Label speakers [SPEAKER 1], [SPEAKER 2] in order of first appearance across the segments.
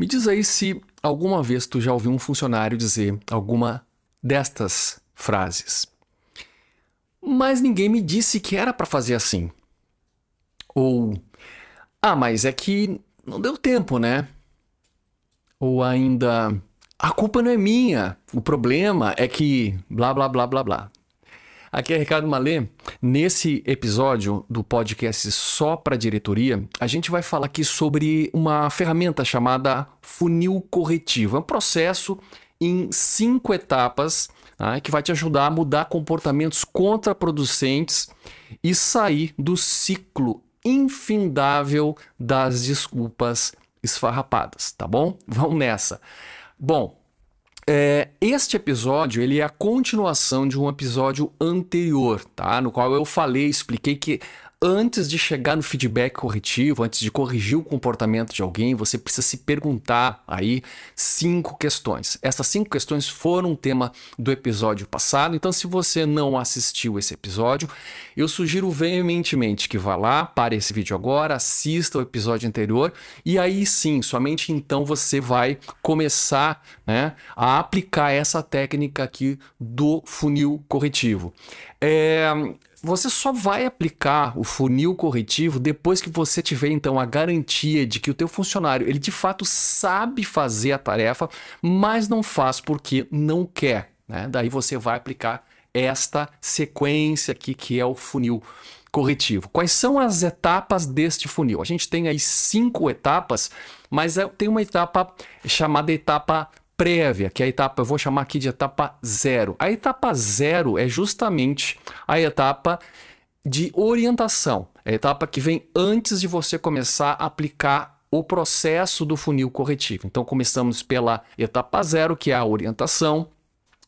[SPEAKER 1] Me diz aí se alguma vez tu já ouviu um funcionário dizer alguma destas frases. Mas ninguém me disse que era para fazer assim. Ou, ah, mas é que não deu tempo, né? Ou ainda, a culpa não é minha, o problema é que blá blá blá blá blá. Aqui é Ricardo Malê. Nesse episódio do podcast Só para Diretoria, a gente vai falar aqui sobre uma ferramenta chamada funil corretivo. É um processo em cinco etapas tá? que vai te ajudar a mudar comportamentos contraproducentes e sair do ciclo infindável das desculpas esfarrapadas, tá bom? Vamos nessa. Bom, é, este episódio ele é a continuação de um episódio anterior, tá? No qual eu falei, expliquei que antes de chegar no feedback corretivo, antes de corrigir o comportamento de alguém, você precisa se perguntar aí cinco questões. Essas cinco questões foram tema do episódio passado, então se você não assistiu esse episódio, eu sugiro veementemente que vá lá, pare esse vídeo agora, assista o episódio anterior e aí sim, somente então você vai começar né, a aplicar essa técnica aqui do funil corretivo. É, você só vai aplicar o funil corretivo depois que você tiver então a garantia de que o teu funcionário ele de fato sabe fazer a tarefa, mas não faz porque não quer. Né? Daí você vai aplicar esta sequência aqui que é o funil corretivo. Quais são as etapas deste funil? A gente tem aí cinco etapas, mas é, tem uma etapa chamada etapa prévia, que é a etapa, eu vou chamar aqui de etapa zero. A etapa zero é justamente a etapa de orientação, é a etapa que vem antes de você começar a aplicar o processo do funil corretivo. Então, começamos pela etapa zero, que é a orientação.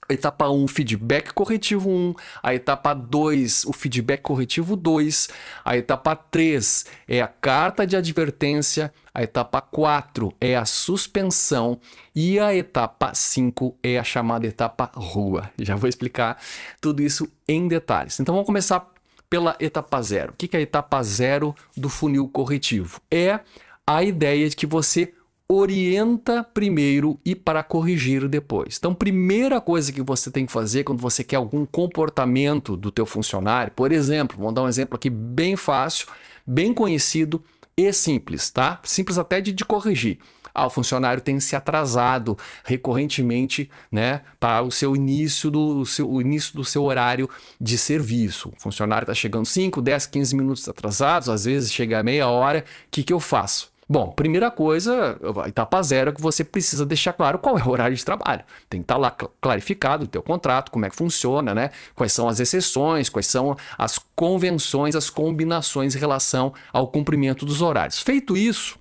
[SPEAKER 1] Etapa 1, feedback corretivo 1. A etapa 2, o feedback corretivo 2. A etapa 3 é a carta de advertência. A etapa 4 é a suspensão. E a etapa 5 é a chamada etapa rua. Já vou explicar tudo isso em detalhes. Então vamos começar pela etapa 0. O que é a etapa 0 do funil corretivo? É a ideia de que você orienta primeiro e para corrigir depois. Então, primeira coisa que você tem que fazer quando você quer algum comportamento do teu funcionário, por exemplo, vamos dar um exemplo aqui bem fácil, bem conhecido e simples, tá? Simples até de, de corrigir. Ah, o funcionário tem se atrasado recorrentemente, né, para o seu início do seu, o início do seu horário de serviço. O funcionário está chegando 5, 10, 15 minutos atrasados, às vezes chega a meia hora. O que, que eu faço? Bom, primeira coisa, etapa zero é que você precisa deixar claro qual é o horário de trabalho. Tem que estar lá clarificado o teu contrato, como é que funciona, né? Quais são as exceções, quais são as convenções, as combinações em relação ao cumprimento dos horários. Feito isso,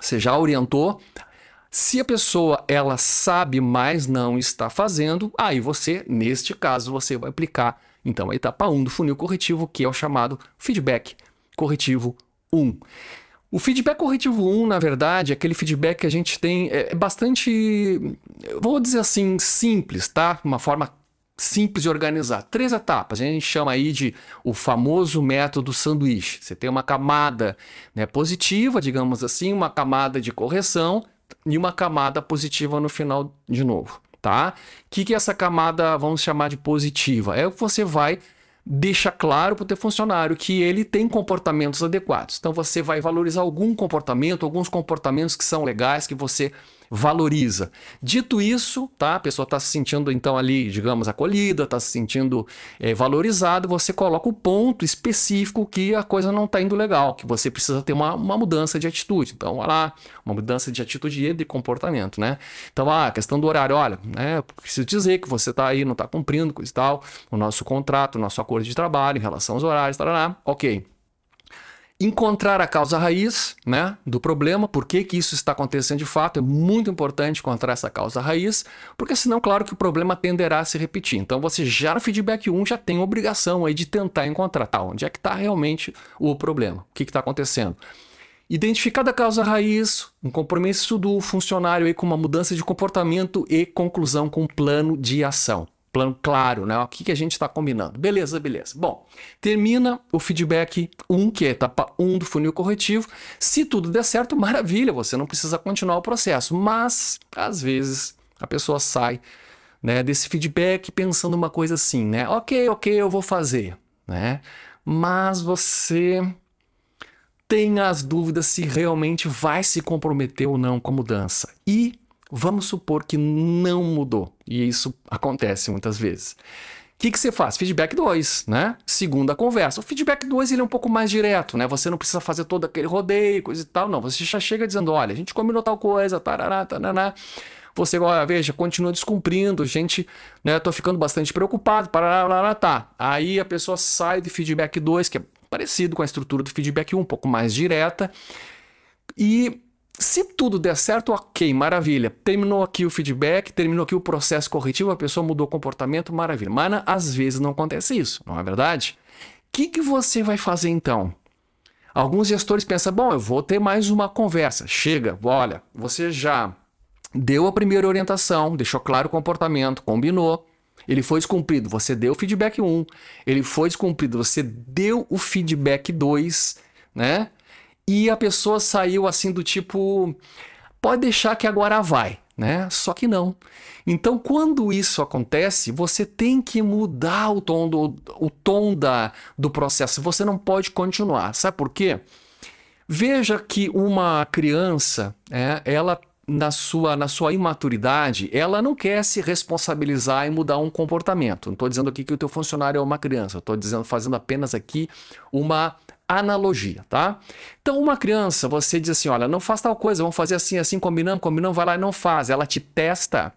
[SPEAKER 1] você já orientou. Se a pessoa ela sabe, mas não está fazendo, aí você, neste caso, você vai aplicar então a etapa 1 do funil corretivo, que é o chamado feedback corretivo 1. O feedback corretivo 1, na verdade, é aquele feedback que a gente tem é, é bastante, vou dizer assim, simples, tá? Uma forma simples de organizar. Três etapas, a gente chama aí de o famoso método sanduíche. Você tem uma camada né, positiva, digamos assim, uma camada de correção e uma camada positiva no final de novo, tá? O que, que é essa camada, vamos chamar de positiva? É o que você vai deixa claro para o teu funcionário que ele tem comportamentos adequados. Então você vai valorizar algum comportamento, alguns comportamentos que são legais, que você valoriza. Dito isso, tá? A pessoa está se sentindo então ali, digamos, acolhida, está se sentindo é, valorizada, você coloca o ponto específico que a coisa não está indo legal, que você precisa ter uma, uma mudança de atitude. Então, olha lá, uma mudança de atitude e de comportamento, né? Então, ah, a questão do horário, olha, né? Preciso dizer que você está aí, não está cumprindo, coisa e tal, o nosso contrato, o nosso acordo de trabalho em relação aos horários, tarará, ok encontrar a causa raiz né, do problema, por que, que isso está acontecendo de fato. É muito importante encontrar essa causa raiz, porque senão, claro que o problema tenderá a se repetir. Então você já no feedback 1 já tem obrigação aí de tentar encontrar tá, onde é que está realmente o problema, o que está acontecendo. Identificada a causa raiz, um compromisso do funcionário aí com uma mudança de comportamento e conclusão com um plano de ação plano claro, né? O que, que a gente está combinando. Beleza, beleza. Bom, termina o feedback 1, que é a etapa 1 do funil corretivo. Se tudo der certo, maravilha, você não precisa continuar o processo. Mas, às vezes, a pessoa sai né, desse feedback pensando uma coisa assim, né? Ok, ok, eu vou fazer, né? Mas você tem as dúvidas se realmente vai se comprometer ou não com a mudança. E vamos supor que não mudou. E isso acontece muitas vezes. O que, que você faz? Feedback 2, né? Segunda conversa. O feedback 2 ele é um pouco mais direto, né? Você não precisa fazer todo aquele rodeio, coisa e tal. Não, você já chega dizendo: olha, a gente combinou tal coisa, tarará, tarará. Você, olha, veja, continua descumprindo, gente, né? Tô ficando bastante preocupado, parará, tá. Aí a pessoa sai de feedback 2, que é parecido com a estrutura do feedback 1, um pouco mais direta. E se tudo der certo, ok, maravilha. Terminou aqui o feedback, terminou aqui o processo corretivo, a pessoa mudou o comportamento, maravilha. Mas às vezes não acontece isso, não é verdade? O que, que você vai fazer então? Alguns gestores pensam: bom, eu vou ter mais uma conversa. Chega, olha, você já deu a primeira orientação, deixou claro o comportamento, combinou. Ele foi descumprido, você deu o feedback 1. Ele foi descumprido, você deu o feedback 2, né? E a pessoa saiu assim do tipo, pode deixar que agora vai, né? Só que não. Então, quando isso acontece, você tem que mudar o tom do, o tom da, do processo. Você não pode continuar. Sabe por quê? Veja que uma criança, é, ela na sua, na sua imaturidade, ela não quer se responsabilizar e mudar um comportamento. Não estou dizendo aqui que o teu funcionário é uma criança, estou dizendo, fazendo apenas aqui uma analogia, tá? Então, uma criança, você diz assim, olha, não faz tal coisa, vamos fazer assim, assim, combinando, combinando, vai lá e não faz. Ela te testa,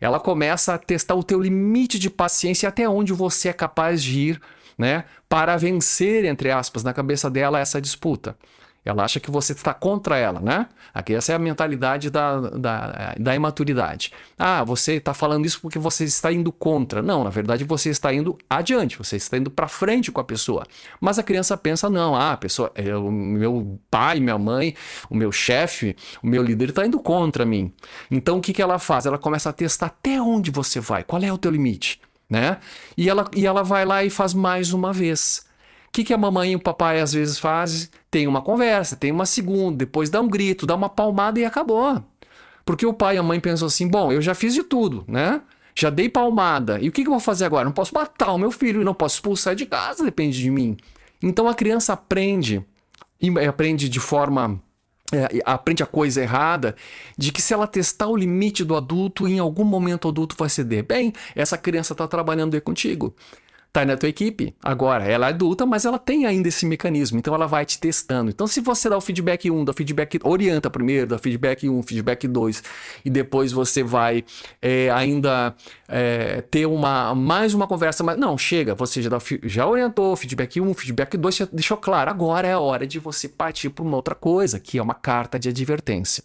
[SPEAKER 1] ela começa a testar o teu limite de paciência até onde você é capaz de ir, né? Para vencer, entre aspas, na cabeça dela essa disputa. Ela acha que você está contra ela, né? Aqui essa é a mentalidade da, da, da imaturidade. Ah, você está falando isso porque você está indo contra. Não, na verdade você está indo adiante, você está indo para frente com a pessoa. Mas a criança pensa, não, ah, a pessoa, é, o meu pai, minha mãe, o meu chefe, o meu líder está indo contra mim. Então o que, que ela faz? Ela começa a testar até onde você vai, qual é o teu limite, né? E ela, e ela vai lá e faz mais uma vez. O que, que a mamãe e o papai às vezes fazem? Tem uma conversa, tem uma segunda, depois dá um grito, dá uma palmada e acabou. Porque o pai e a mãe pensam assim: bom, eu já fiz de tudo, né? Já dei palmada. E o que, que eu vou fazer agora? Não posso matar o meu filho, não posso expulsar de casa, depende de mim. Então a criança aprende, e aprende de forma é, aprende a coisa errada, de que se ela testar o limite do adulto, em algum momento o adulto vai ceder. Bem, essa criança está trabalhando aí contigo tá na tua equipe. Agora, ela é adulta, mas ela tem ainda esse mecanismo, então ela vai te testando. Então, se você dá o feedback 1, dá o feedback, orienta primeiro, dá feedback 1, feedback 2, e depois você vai é, ainda é, ter uma, mais uma conversa, mas não, chega, você já, dá, já orientou, feedback 1, feedback 2, já deixou claro, agora é a hora de você partir para uma outra coisa, que é uma carta de advertência.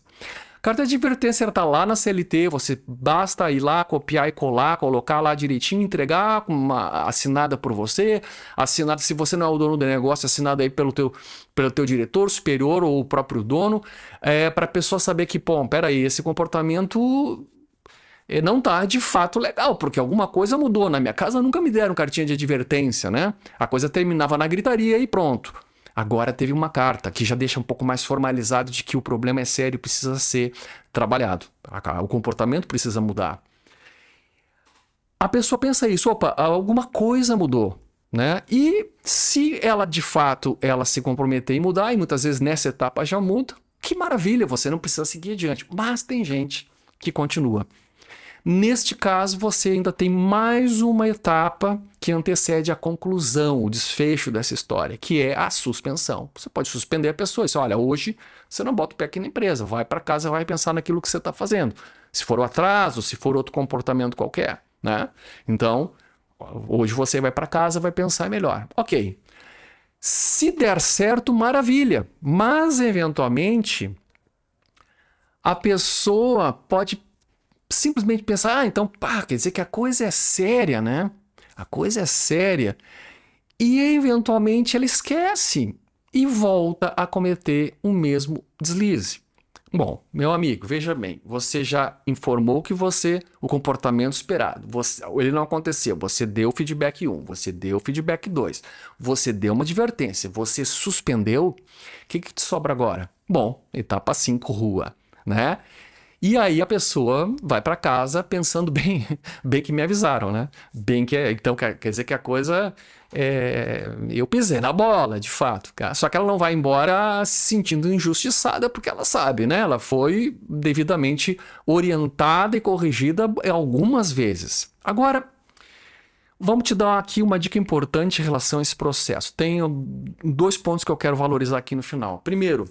[SPEAKER 1] Carta de advertência está lá na CLT, você basta ir lá, copiar e colar, colocar lá direitinho, entregar uma assinada por você, assinada se você não é o dono do negócio, assinada aí pelo teu, pelo teu diretor superior ou o próprio dono, é, para a pessoa saber que, pô, peraí, esse comportamento eh, não tá de fato legal, porque alguma coisa mudou. Na minha casa nunca me deram cartinha de advertência, né? A coisa terminava na gritaria e pronto. Agora teve uma carta que já deixa um pouco mais formalizado de que o problema é sério e precisa ser trabalhado. O comportamento precisa mudar. A pessoa pensa isso, opa, alguma coisa mudou. Né? E se ela de fato ela se comprometer em mudar, e muitas vezes nessa etapa já muda, que maravilha, você não precisa seguir adiante. Mas tem gente que continua. Neste caso, você ainda tem mais uma etapa que antecede a conclusão, o desfecho dessa história, que é a suspensão. Você pode suspender a pessoa dizer, olha, hoje você não bota o pé aqui na empresa, vai para casa, vai pensar naquilo que você está fazendo. Se for o atraso, se for outro comportamento qualquer, né? Então, hoje você vai para casa, vai pensar melhor. Ok. Se der certo, maravilha. Mas, eventualmente, a pessoa pode simplesmente pensar, ah, então, pá, quer dizer que a coisa é séria, né? A coisa é séria. E eventualmente ela esquece e volta a cometer o mesmo deslize. Bom, meu amigo, veja bem, você já informou que você, o comportamento esperado, você, ele não aconteceu, você deu feedback 1, você deu feedback 2, você deu uma advertência, você suspendeu, o que, que te sobra agora? Bom, etapa 5, rua, né? E aí a pessoa vai para casa pensando bem, bem que me avisaram, né? Bem que então quer, dizer que a coisa é, eu pisei na bola, de fato. Cara. Só que ela não vai embora se sentindo injustiçada porque ela sabe, né? Ela foi devidamente orientada e corrigida algumas vezes. Agora, vamos te dar aqui uma dica importante em relação a esse processo. Tenho dois pontos que eu quero valorizar aqui no final. Primeiro,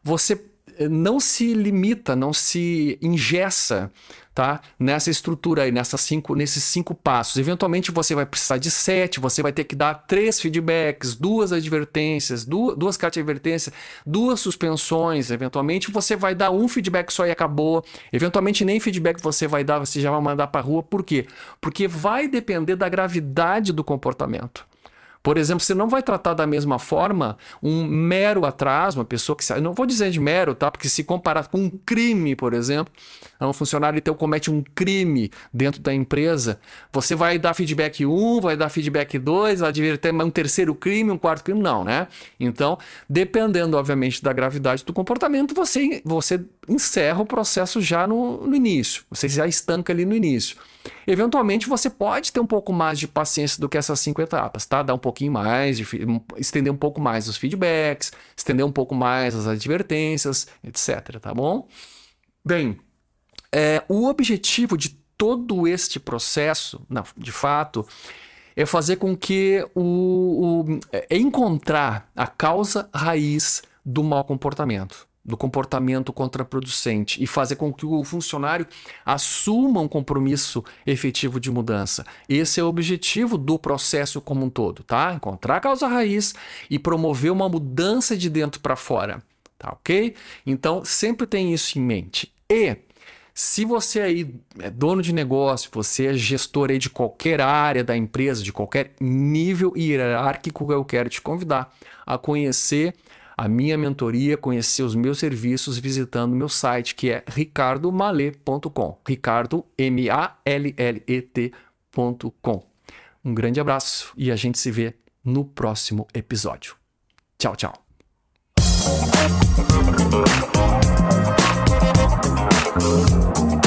[SPEAKER 1] você não se limita, não se ingessa tá? nessa estrutura aí, cinco, nesses cinco passos. Eventualmente você vai precisar de sete, você vai ter que dar três feedbacks, duas advertências, duas, duas cartas de advertência, duas suspensões. Eventualmente você vai dar um feedback só e acabou. Eventualmente nem feedback você vai dar, você já vai mandar para rua. Por quê? Porque vai depender da gravidade do comportamento. Por exemplo, você não vai tratar da mesma forma um mero atraso, uma pessoa que. Não vou dizer de mero, tá? Porque se comparar com um crime, por exemplo, um funcionário teu comete um crime dentro da empresa, você vai dar feedback 1, vai dar feedback 2, vai ter um terceiro crime, um quarto crime, não, né? Então, dependendo, obviamente, da gravidade do comportamento, você, você encerra o processo já no, no início. Você já estanca ali no início. Eventualmente você pode ter um pouco mais de paciência do que essas cinco etapas, tá? Dar um pouquinho mais, de, estender um pouco mais os feedbacks, estender um pouco mais as advertências, etc. Tá bom? Bem, é, o objetivo de todo este processo, de fato, é fazer com que o, o é encontrar a causa raiz do mau comportamento do comportamento contraproducente e fazer com que o funcionário assuma um compromisso efetivo de mudança. Esse é o objetivo do processo como um todo, tá? Encontrar a causa raiz e promover uma mudança de dentro para fora, tá ok? Então sempre tem isso em mente. E se você aí é dono de negócio, você é gestor aí de qualquer área da empresa, de qualquer nível hierárquico, eu quero te convidar a conhecer a minha mentoria, conhecer os meus serviços visitando meu site que é ricardomalet.com. Ricardo M A L L E T.com. Um grande abraço e a gente se vê no próximo episódio. Tchau, tchau. Thank you.